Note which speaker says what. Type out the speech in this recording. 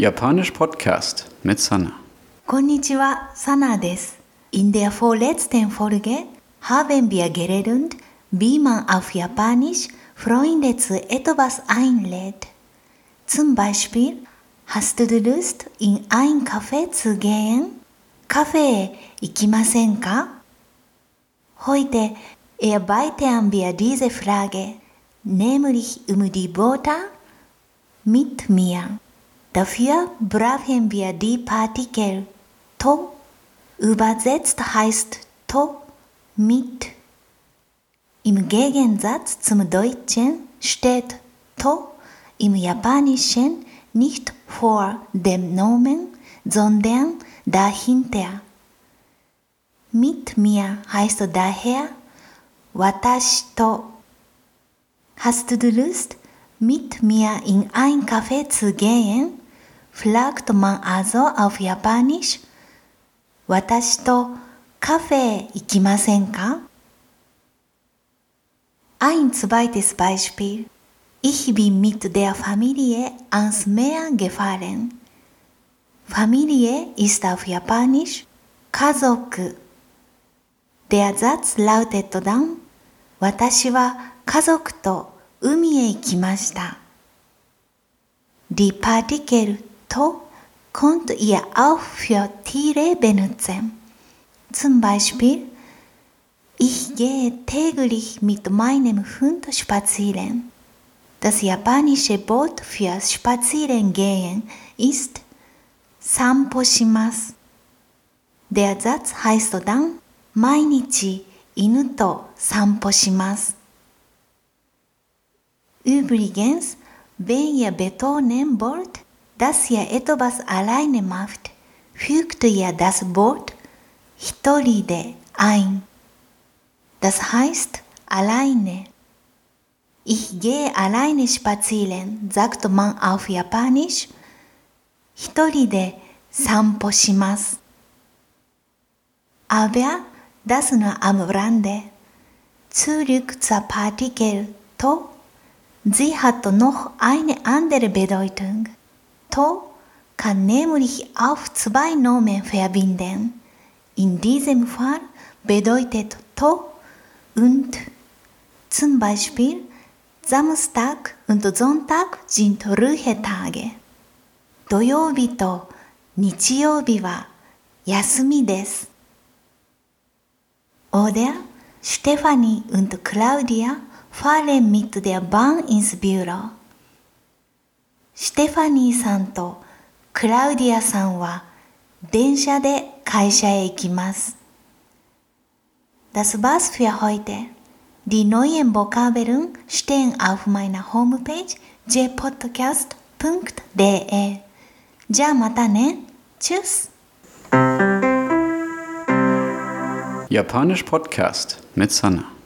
Speaker 1: Japanisch Podcast mit Sana.
Speaker 2: Konnichiwa, Sana des. In der vorletzten Folge haben wir geredet, wie man auf Japanisch Freunde zu etwas einlädt. Zum Beispiel, hast du Lust, in ein Café zu gehen? Kaffee, ikimasen ka? Heute erweitern wir diese Frage, nämlich um die Wörter mit mir. Dafür brauchen wir die Partikel to. Übersetzt heißt to mit. Im Gegensatz zum Deutschen steht to im Japanischen nicht vor dem Nomen, sondern dahinter. Mit mir heißt daher watashi to. Hast du Lust, mit mir in ein Café zu gehen? Fragt man also auf Japanisch 私とカフェ行きませんか Ein zweites Beispiel. Ich bin mit der Familie ans Meer gefahren. Familie ist auf Japanisch 家族。Der Satz lautet dann 私は家族と海へ行きました。Die Partikel to könnt ihr auch für Tiere benutzen. Zum Beispiel, ich gehe täglich mit meinem Hund spazieren. Das japanische Wort für Spazierengehen ist 散歩します。Der Satz heißt dann 毎日犬と散歩します。Übrigens, wenn ihr betonen wollt, dass ihr etwas alleine macht, fügt ihr das Wort hitoride ein. Das heißt alleine. Ich gehe alleine spazieren, sagt man auf Japanisch. Hitoride sanpo. Aber das nur am Rande. Zurück zur Partikel to. Sie hat noch eine andere Bedeutung. To kann nämlich auf zwei Nomen verbinden. In diesem Fall bedeutet to und. Zum Beispiel Samstag und Sonntag sind Ruhetage. 土曜日と日曜日は休みです。Oder Stefanie und Claudia fahren mit der Bahn ins Büro. ステファニーさんとクラウディアさんは電車で会社へ行きます。Das war's für heute. Die neuen Vokabeln stehen auf meiner Homepage jpodcast.de. じゃあまたね。Tschüss.
Speaker 1: Japanisch Podcast mit Sana.